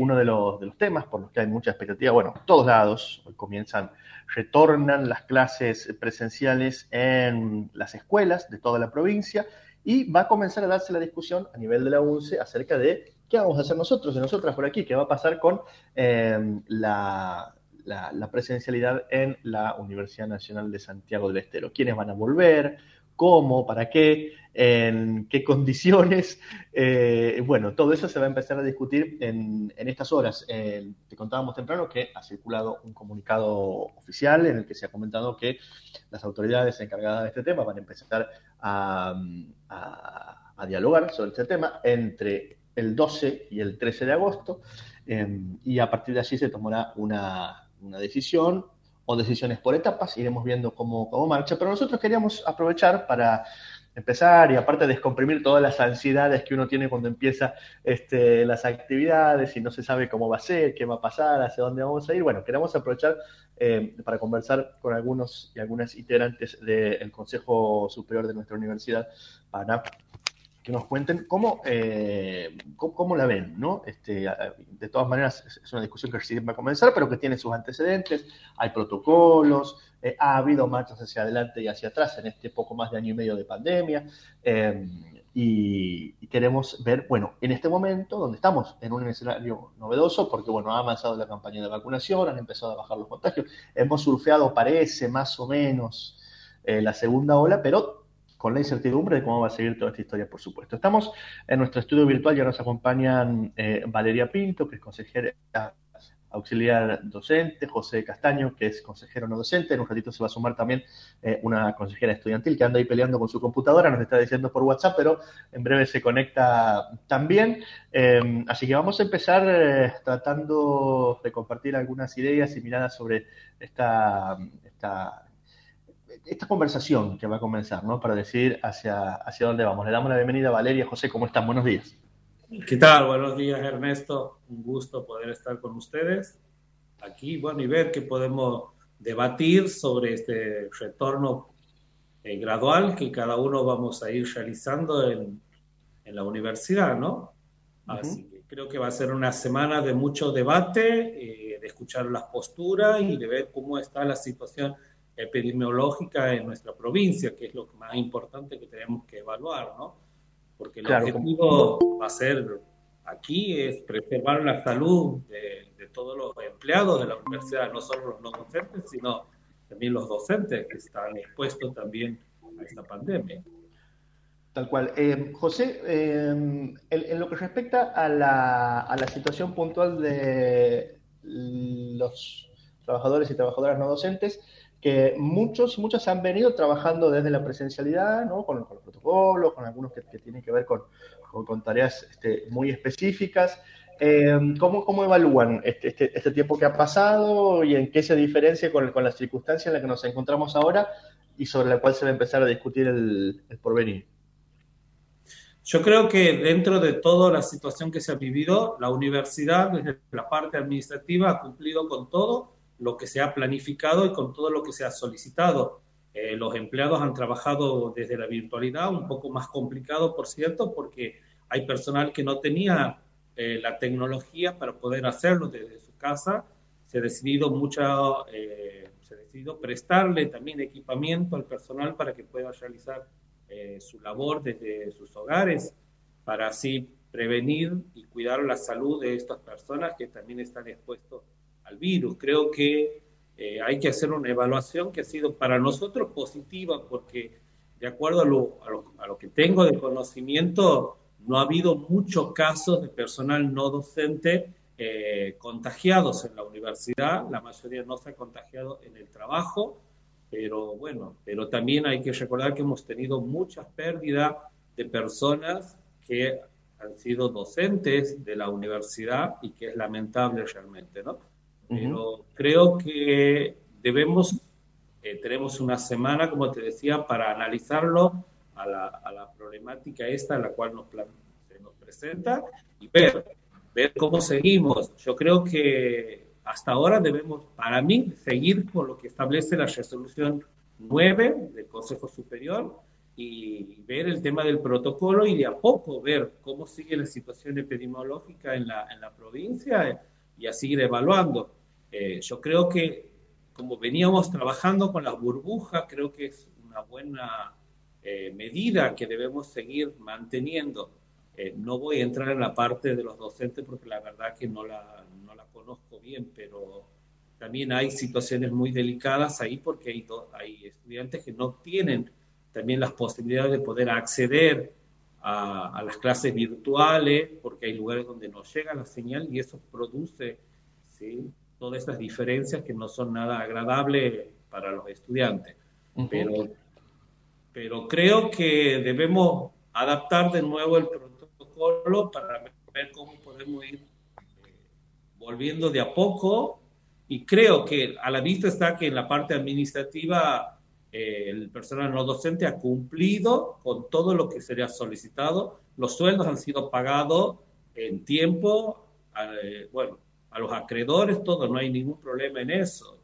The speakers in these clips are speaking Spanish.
uno de los, de los, temas por los que hay mucha expectativa, bueno, todos lados, hoy comienzan, retornan las clases presenciales en las escuelas de toda la provincia y va a comenzar a darse la discusión a nivel de la UNCE acerca de qué vamos a hacer nosotros y nosotras por aquí, qué va a pasar con eh, la, la, presencialidad en la Universidad Nacional de Santiago del Estero. ¿Quiénes van a volver? ¿Cómo? ¿Para qué? ¿En qué condiciones? Eh, bueno, todo eso se va a empezar a discutir en, estas horas. te contábamos temprano que ha circulado un comunicado oficial en el que se ha comentado que las autoridades encargadas de este tema van a empezar a, dialogar sobre este tema entre el 12 y el 13 de agosto eh, y a partir de allí se tomará una, una decisión o decisiones por etapas, iremos viendo cómo, cómo marcha, pero nosotros queríamos aprovechar para empezar y aparte descomprimir todas las ansiedades que uno tiene cuando empieza este, las actividades y no se sabe cómo va a ser, qué va a pasar, hacia dónde vamos a ir. Bueno, queremos aprovechar eh, para conversar con algunos y algunas integrantes del Consejo Superior de nuestra universidad para que nos cuenten cómo, eh, cómo, la ven, ¿no? Este, de todas maneras, es una discusión que recién va a comenzar, pero que tiene sus antecedentes, hay protocolos, eh, ha habido marchas hacia adelante y hacia atrás en este poco más de año y medio de pandemia, eh, y, queremos ver, bueno, en este momento, donde estamos en un escenario novedoso, porque, bueno, ha avanzado la campaña de vacunación, han empezado a bajar los contagios, hemos surfeado, parece, más o menos, la segunda ola, pero con la incertidumbre de cómo va a seguir toda esta historia, por supuesto. Estamos en nuestro estudio virtual, ya nos acompañan eh, Valeria Pinto, que es consejera auxiliar docente, José Castaño, que es consejero no docente, en un ratito se va a sumar también eh, una consejera estudiantil que anda ahí peleando con su computadora, nos está diciendo por WhatsApp, pero en breve se conecta también. Eh, así que vamos a empezar tratando de compartir algunas ideas y miradas sobre esta, esta esta conversación que va a comenzar, ¿no? Para decir hacia, hacia dónde vamos. Le damos la bienvenida a Valeria. José, ¿cómo están? Buenos días. ¿Qué tal? Buenos días, Ernesto. Un gusto poder estar con ustedes aquí, bueno, y ver que podemos debatir sobre este retorno eh, gradual que cada uno vamos a ir realizando en, en la universidad, ¿no? Así que creo que va a ser una semana de mucho debate, eh, de escuchar las posturas y de ver cómo está la situación epidemiológica en nuestra provincia, que es lo más importante que tenemos que evaluar, ¿no? Porque el objetivo va a ser aquí es preservar la salud de, todos los empleados de la universidad, no solo los no docentes, sino también los docentes que están expuestos también a esta pandemia. Tal cual. Eh, José, eh, en, lo que respecta a la, a la situación puntual de los trabajadores y trabajadoras no docentes, que muchos muchas han venido trabajando desde la presencialidad, con, los protocolos, con algunos que, tienen que ver con, con, tareas este, muy específicas. Eh, ¿cómo, ¿cómo, evalúan este, este, este, tiempo que ha pasado y en qué se diferencia con, con la circunstancia en la que nos encontramos ahora y sobre la cual se va a empezar a discutir el, el porvenir? Yo creo que dentro de toda la situación que se ha vivido, la universidad, desde la parte administrativa, ha cumplido con todo lo que se ha planificado y con todo lo que se ha solicitado. Eh, los empleados han trabajado desde la virtualidad, un poco más complicado, por cierto, porque hay personal que no tenía eh, la tecnología para poder hacerlo desde su casa. Se ha decidido mucha, eh, se ha decidido prestarle también equipamiento al personal para que pueda realizar su labor desde sus hogares, para así prevenir y cuidar la salud de estas personas que también están expuestos al virus. Creo que eh, hay que hacer una evaluación que ha sido para nosotros positiva porque de acuerdo a lo, a lo, que tengo de conocimiento, no ha habido muchos casos de personal no docente eh, contagiados en la universidad, la mayoría no se ha contagiado en el trabajo, pero bueno, pero también hay que recordar que hemos tenido muchas pérdidas de personas que han sido docentes de la universidad y que es lamentable realmente, ¿no? Pero creo que debemos, eh, tenemos una semana, como te decía, para analizarlo a la, a la problemática esta, a la cual nos, se nos presenta y ver, ver cómo seguimos. Yo creo que hasta ahora debemos, para mí, seguir con lo que establece la resolución 9 del Consejo Superior, y ver el tema del protocolo y de a poco ver cómo sigue la situación epidemiológica en la, en la provincia y a seguir evaluando. Eh, yo creo que como veníamos trabajando con las burbujas, creo que es una buena eh, medida que debemos seguir manteniendo. Eh, no voy a entrar en la parte de los docentes porque la verdad que no la, no la conozco bien, pero también hay situaciones muy delicadas ahí porque hay, hay estudiantes que no tienen también las posibilidades de poder acceder a, a, las clases virtuales porque hay lugares donde no llega la señal y eso produce ¿sí? Todas estas diferencias que no son nada agradables para los estudiantes. pero, pero creo que debemos adaptar de nuevo el protocolo para ver cómo podemos ir eh, volviendo de a poco. Y creo que a la vista está que en la parte administrativa eh, el personal no docente ha cumplido con todo lo que sería solicitado, los sueldos han sido pagados en tiempo, eh, bueno, a los acreedores, todo, no hay ningún problema en eso.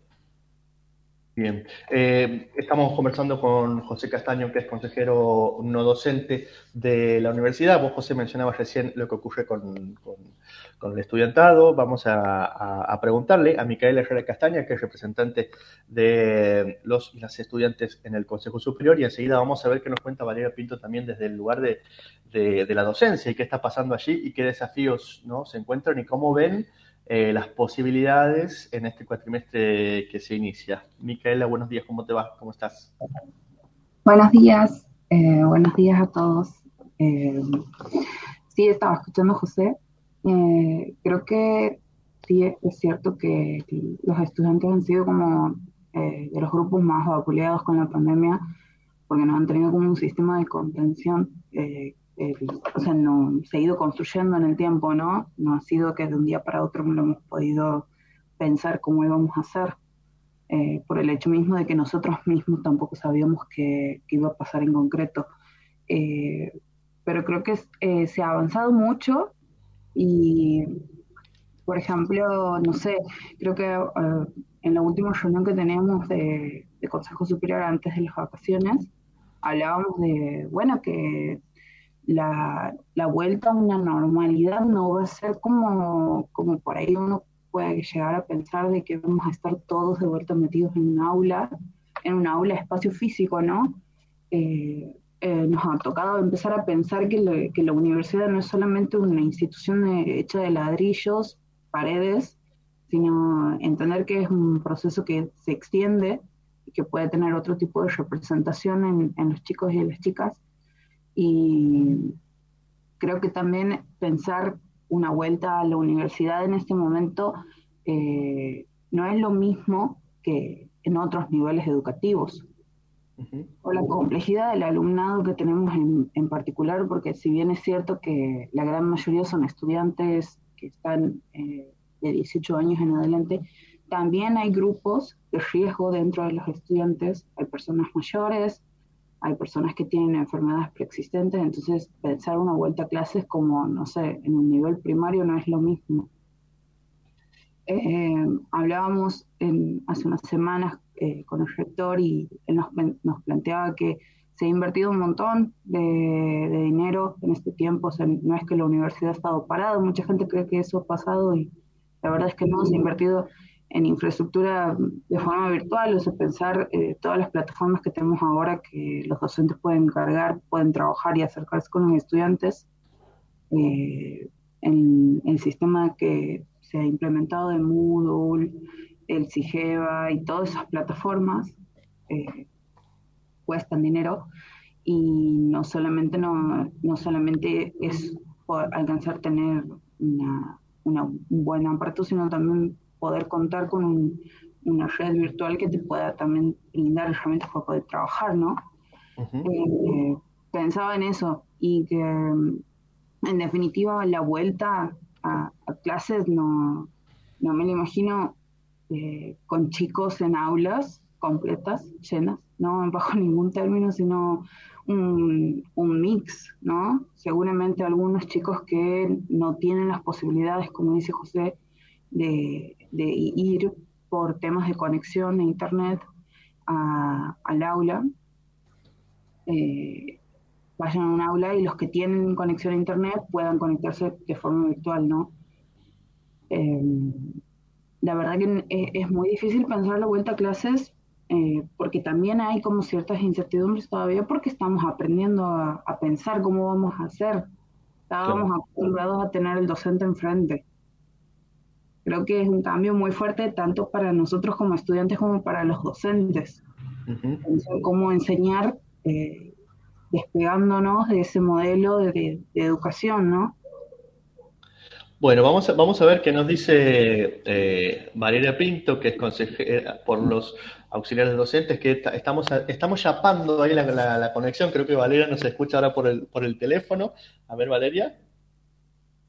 Bien, eh, estamos conversando con José Castaño, que es consejero no docente de la universidad. Vos, José, mencionabas recién lo que ocurre con, con, el estudiantado. Vamos a, a, preguntarle a Micaela Herrera Castaña, que es representante de los las estudiantes en el Consejo Superior, y enseguida vamos a ver qué nos cuenta Valeria Pinto también desde el lugar de, de, de la docencia y qué está pasando allí y qué desafíos ¿no? se encuentran y cómo ven eh, las posibilidades en este cuatrimestre que se inicia. Micaela, buenos días, ¿cómo te va? ¿Cómo estás? Buenos días, eh, buenos días a todos. Eh, sí, estaba escuchando a José. Eh, creo que sí es cierto que los estudiantes han sido como de los grupos más vapuleados con la pandemia porque no han tenido como un sistema de contención o sea, no, se ha ido construyendo en el tiempo, ¿no? No ha sido que de un día para otro no hemos podido pensar cómo íbamos a hacer, eh, por el hecho mismo de que nosotros mismos tampoco sabíamos qué, iba a pasar en concreto. Eh, pero creo que eh, se ha avanzado mucho y, por ejemplo, no sé, creo que en la última reunión que teníamos de, de Consejo Superior antes de las vacaciones, hablábamos de, bueno, que la, la, vuelta a una normalidad no va a ser como, como por ahí uno puede llegar a pensar de que vamos a estar todos de vuelta metidos en un aula, en un aula espacio físico, ¿no? Eh, eh, nos ha tocado empezar a pensar que, que, la universidad no es solamente una institución hecha de ladrillos, paredes, sino entender que es un proceso que se extiende y que puede tener otro tipo de representación en, en los chicos y en las chicas y creo que también pensar una vuelta a la universidad en este momento eh, no es lo mismo que en otros niveles educativos. O la complejidad del alumnado que tenemos en, en, particular, porque si bien es cierto que la gran mayoría son estudiantes que están eh, de 18 años en adelante, también hay grupos de riesgo dentro de los estudiantes, hay personas mayores, hay personas que tienen enfermedades preexistentes, entonces pensar una vuelta a clases como, no sé, en un nivel primario no es lo mismo. Eh, hablábamos hace unas semanas eh, con el rector y él nos, planteaba que se ha invertido un montón de, dinero en este tiempo, o sea, no es que la universidad ha estado parada, mucha gente cree que eso ha pasado y la verdad es que no, se ha invertido en infraestructura de forma virtual, o sea, pensar eh, todas las plataformas que tenemos ahora que los docentes pueden cargar, pueden trabajar y acercarse con los estudiantes. Eh, en el sistema que se ha implementado de Moodle, el CIGEVA y todas esas plataformas eh, cuestan dinero y no solamente, no, no solamente es alcanzar tener una, una, un buen aparato, sino también poder contar con una red virtual que te pueda también brindar herramientas para poder trabajar, ¿no? Eh, pensaba en eso y que mm, en definitiva la vuelta a, clases no, no, me lo imagino eh, con chicos en aulas completas, llenas, no bajo ningún término, sino un, un, mix, ¿no? Seguramente algunos chicos que no tienen las posibilidades, como dice José, de, ir por temas de conexión de internet al aula. eh, vayan a un aula y los que tienen conexión a internet puedan conectarse de forma virtual, ¿no? Em, la verdad que es, muy difícil pensar la vuelta a clases eh, porque también hay como ciertas incertidumbres todavía porque estamos aprendiendo a, pensar cómo vamos a hacer. Estábamos acostumbrados a tener el docente enfrente. Creo que es un cambio muy fuerte tanto para nosotros como estudiantes como para los docentes. Cómo enseñar eh, despegándonos de ese modelo de, educación, ¿no? Bueno, vamos a, vamos a ver qué nos dice eh, Valeria Pinto, que es consejera por los auxiliares docentes, que estamos, estamos chapando ahí la, conexión. Creo que Valeria nos escucha ahora por el, por el teléfono. A ver, Valeria.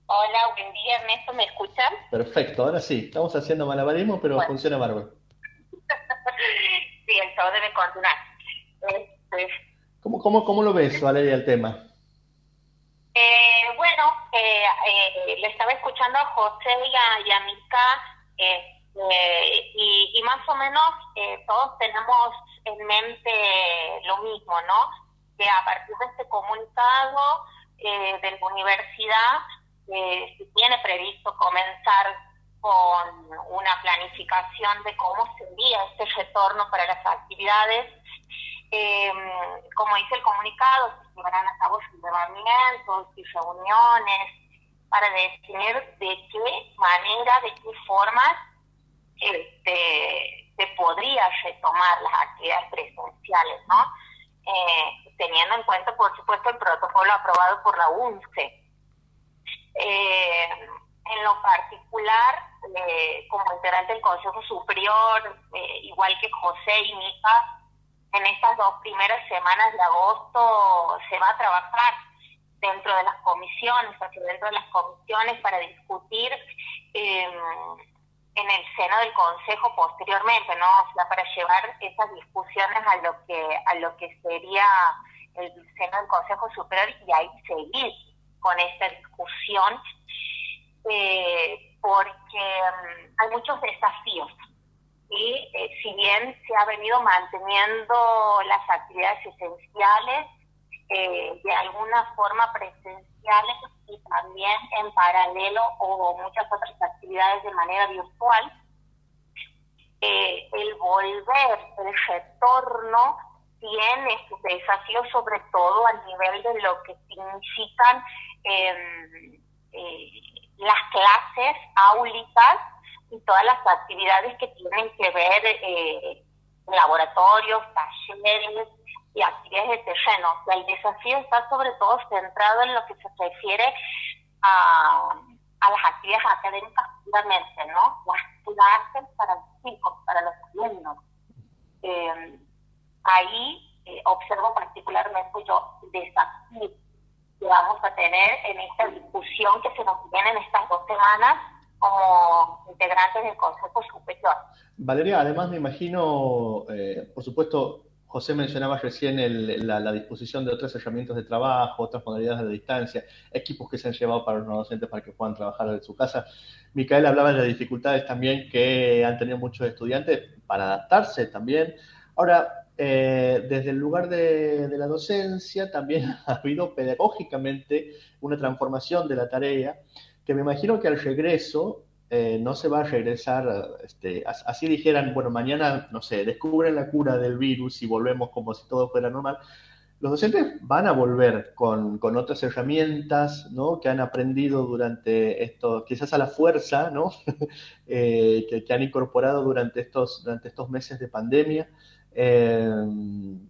Hola, buen día, Ernesto, ¿me escuchan? Perfecto, ahora sí. Estamos haciendo malabarismo, pero funciona bárbaro. sí, el show debe continuar. Este, ¿Cómo, cómo, cómo lo ves, Valeria, el tema? Eh, bueno, eh, eh, le estaba escuchando a José y a, y a este, y, más o menos todos tenemos en mente lo mismo, ¿no? Que a partir de este comunicado de la universidad se tiene previsto comenzar con una planificación de cómo sería este retorno para las actividades eh, como dice el comunicado, se llevarán a cabo relevamientos y reuniones para definir de qué manera, de qué formas este, se podría retomar las actividades presenciales, ¿no? Eh, teniendo en cuenta, por supuesto, el protocolo aprobado por la UNCE. Eh, en lo particular, eh, como integrante del Consejo Superior, igual que José y Mica, en estas dos primeras semanas de agosto se va a trabajar dentro de las comisiones, dentro de las comisiones para discutir em, en el seno del Consejo posteriormente, ¿no? O sea, para llevar esas discusiones a lo que a lo que sería el seno del Consejo Superior y ahí seguir con esta discusión, eh, porque em, hay muchos desafíos. Y eh, si bien se ha venido manteniendo las actividades esenciales, eh, de alguna forma presenciales y también en paralelo o muchas otras actividades de manera virtual, el volver, el retorno, tiene sus desafíos sobre todo a nivel de lo que significan em, las clases áulicas y todas las actividades que tienen que ver eh, laboratorios, talleres y actividades de terreno. el desafío está sobre todo centrado en lo que se refiere a, las actividades académicas puramente, ¿no? Las clases para los chicos, para los alumnos. Eh, ahí eh, observo particularmente yo desafíos que vamos a tener en esta discusión que se nos viene en estas dos semanas como integrantes del Consejo Superior. Valeria, además me imagino, eh, por supuesto, José mencionaba recién la, disposición de otras herramientas de trabajo, otras modalidades de distancia, equipos que se han llevado para los docentes para que puedan trabajar en su casa. Micael hablaba de las dificultades también que han tenido muchos estudiantes para adaptarse también. Ahora, eh, desde el lugar de, la docencia también ha habido pedagógicamente una transformación de la tarea que me imagino que al regreso eh, no se va a regresar, este, así dijeran, bueno, mañana, no sé, descubren la cura del virus y volvemos como si todo fuera normal. Los docentes van a volver con, con otras herramientas, ¿no? Que han aprendido durante esto, quizás a la fuerza, ¿no? Eh, que, han incorporado durante estos, durante estos meses de pandemia. Eh,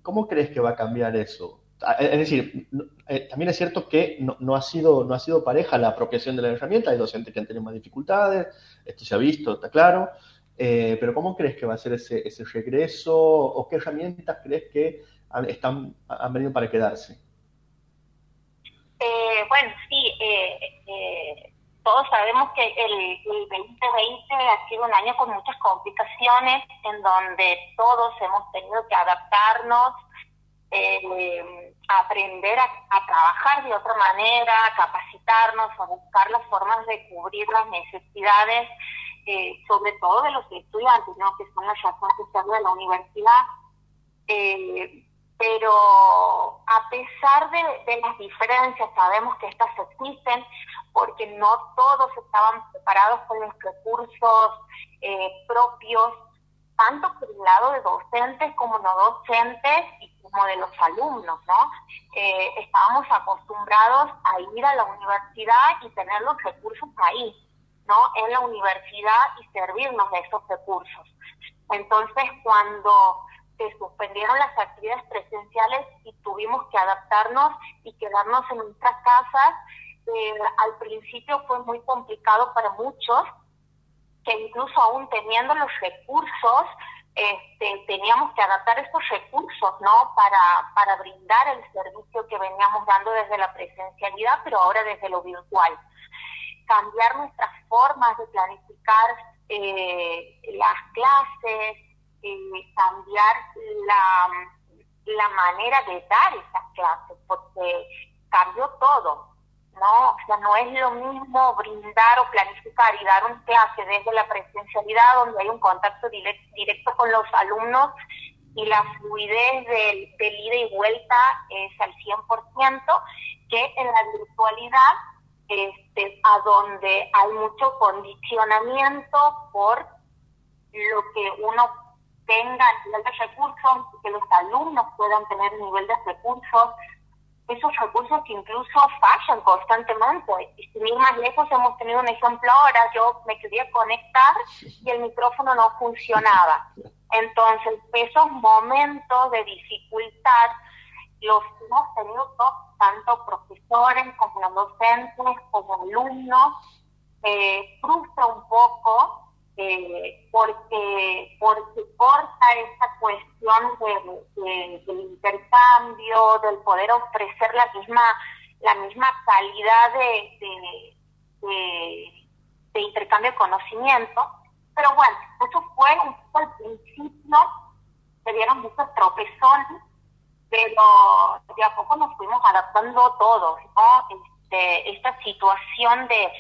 ¿Cómo crees que va a cambiar eso? Ah, es decir, eh, también es cierto que no, ha sido, no ha sido pareja la apropiación de la herramienta, hay docentes que han tenido más dificultades, esto se ha visto, está claro, eh, pero ¿cómo crees que va a ser ese, ese regreso o qué herramientas crees que han, están, han venido para quedarse? Eh, bueno, sí, todos sabemos que el, el 2020 ha sido un año con muchas complicaciones en donde todos hemos tenido que adaptarnos eh, aprender a, trabajar de otra manera, a capacitarnos, a buscar las formas de cubrir las necesidades, eh, sobre todo de los estudiantes, ¿no? que son las razones de la universidad. Eh, pero a pesar de, las diferencias, sabemos que estas existen porque no todos estaban preparados con los recursos eh, propios, tanto por el lado de docentes como no docentes y como de los alumnos, ¿no? Eh, estábamos acostumbrados a ir a la universidad y tener los recursos ahí, ¿no? En la universidad y servirnos de esos recursos. Entonces, cuando se suspendieron las actividades presenciales y tuvimos que adaptarnos y quedarnos en nuestras casas. Eh, al principio fue muy complicado para muchos, que incluso aún teniendo los recursos, este, teníamos que adaptar estos recursos, ¿no? Para, para brindar el servicio que veníamos dando desde la presencialidad, pero ahora desde lo virtual. Cambiar nuestras formas de planificar eh, las clases, eh, cambiar la, la manera de dar esas clases, porque cambió todo, ¿no? O sea, no es lo mismo brindar o planificar y dar un clase desde la presencialidad, donde hay un contacto directo con los alumnos y la fluidez del, ida y vuelta es al 100%, que en la virtualidad, este, a donde hay mucho condicionamiento por lo que uno tengan nivel de recursos, que los alumnos puedan tener nivel de recursos, esos recursos que incluso fallan constantemente. Y sin ir más lejos, hemos tenido un ejemplo ahora, yo me quería conectar y el micrófono no funcionaba. Entonces, esos momentos de dificultad los hemos tenido todos, tanto profesores como docentes, como alumnos. Eh, frustra un poco eh, porque, porque corta esa cuestión de, del intercambio, del poder ofrecer la misma, la misma calidad de, de, intercambio de conocimiento. Pero bueno, eso fue un poco al principio, se dieron muchos tropezones, pero de a poco nos fuimos adaptando todos, ¿no? Este, esta situación de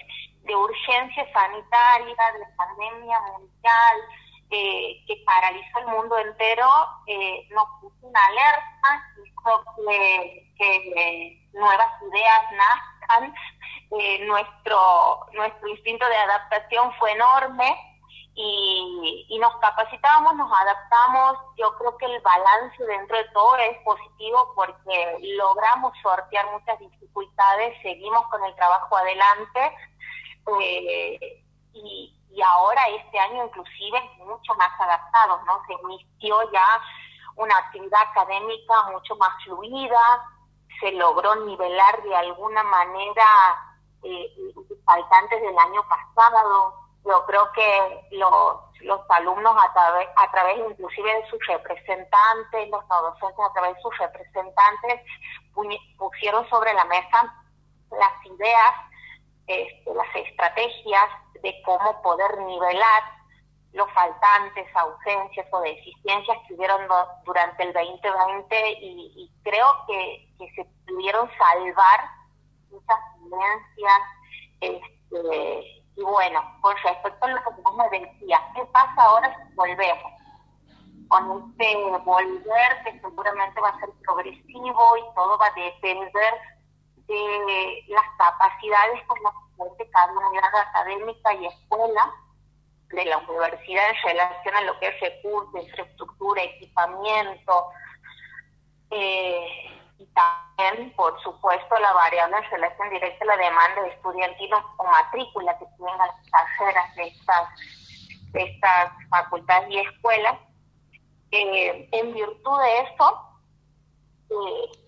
de urgencia sanitaria, de pandemia mundial, eh, que paralizó el mundo entero, eh, nos puso una alerta, hizo que, nuevas ideas nazcan, eh, nuestro, nuestro instinto de adaptación fue enorme y, y nos capacitamos, nos adaptamos, yo creo que el balance dentro de todo es positivo porque logramos sortear muchas dificultades, seguimos con el trabajo adelante, eh, y, ahora este año inclusive mucho más adaptados, ¿no? Se inició ya una actividad académica mucho más fluida, se logró nivelar de alguna manera eh, faltantes del año pasado. Yo creo que los, los alumnos a través, a través inclusive de sus representantes, los no docentes a través de sus representantes, pusieron sobre la mesa las ideas este, las estrategias de cómo poder nivelar los faltantes, ausencias o deficiencias que hubieron durante el 2020 y, creo que, se pudieron salvar muchas tendencias. Este, y bueno, con respecto a lo que vos me decías, ¿qué pasa ahora si volvemos? Con este volver que seguramente va a ser progresivo y todo va a depender de las capacidades con las que cada académica y escuela de la universidad en relación a lo que es recursos, infraestructura, equipamiento, eh, y también, por supuesto, la variable en relación directa a la demanda de estudiantil o matrícula que tienen las carreras de estas, de estas facultades y escuelas. Eh, en virtud de eso, eh,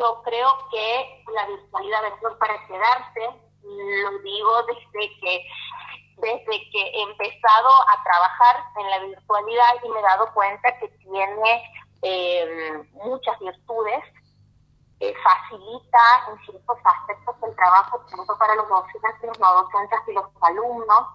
yo creo que la virtualidad es para quedarse, lo digo desde que desde que he empezado a trabajar en la virtualidad y me he dado cuenta que tiene eh, muchas virtudes, facilita en ciertos aspectos el trabajo tanto para los docentes, no docentes y los alumnos.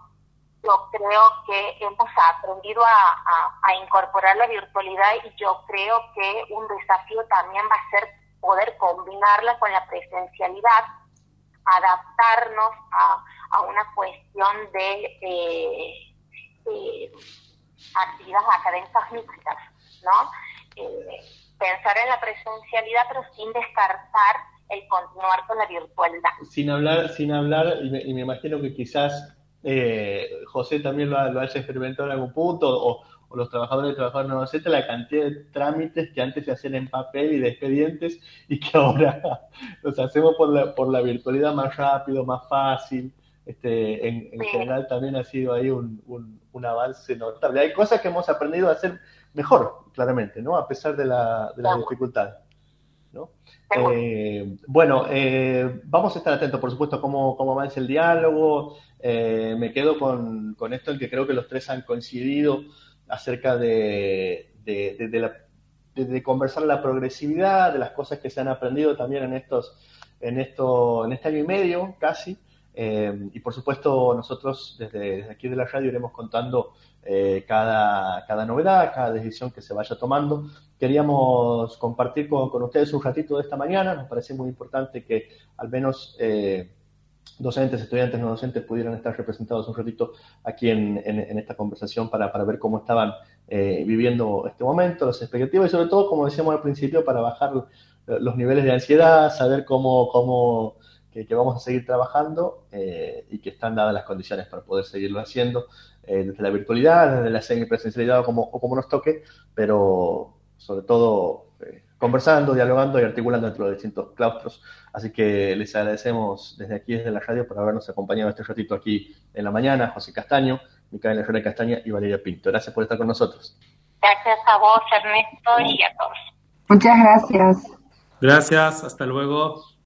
Yo creo que hemos aprendido a incorporar la virtualidad y yo creo que un desafío también va a ser poder combinarla con la presencialidad, adaptarnos a, una cuestión de eh, actividades académicas mixtas, ¿no? Eh, pensar en la presencialidad, pero sin descartar el continuar con la virtualidad. Sin hablar, sin hablar, y me, imagino que quizás eh, José también lo, lo, haya experimentado en algún punto, o, los trabajadores y trabajadoras no docentes, la cantidad de trámites que antes se hacían en papel y de expedientes y que ahora los hacemos por la, por la virtualidad más rápido, más fácil. Este, en, general también ha sido ahí un, un, avance notable. Hay cosas que hemos aprendido a hacer mejor, claramente, ¿no? A pesar de la, de la dificultad. ¿no? Eh, bueno, eh, vamos a estar atentos, por supuesto, a cómo, cómo avanza el diálogo. Eh, me quedo con, con, esto en que creo que los tres han coincidido acerca de, de, conversar la progresividad, de las cosas que se han aprendido también en estos, en esto, en este año y medio casi. Eh, y por supuesto, nosotros desde, aquí de la radio iremos contando eh, cada, cada novedad, cada decisión que se vaya tomando. Queríamos compartir con, con, ustedes un ratito de esta mañana. Nos parece muy importante que al menos eh, docentes, estudiantes, no docentes pudieran estar representados un ratito aquí en, en, esta conversación para, para, ver cómo estaban eh, viviendo este momento, las expectativas y sobre todo, como decíamos al principio, para bajar los niveles de ansiedad, saber cómo, cómo que, vamos a seguir trabajando eh, y que están dadas las condiciones para poder seguirlo haciendo eh, desde la virtualidad, desde la semipresencialidad como, o como nos toque, pero sobre todo conversando, dialogando y articulando entre los distintos claustros. Así que les agradecemos desde aquí, desde la radio, por habernos acompañado este ratito aquí en la mañana. José Castaño, Micaela Herrera Castaña y Valeria Pinto. Gracias por estar con nosotros. Gracias a vos, Ernesto, y a todos. Muchas gracias. Gracias, hasta luego.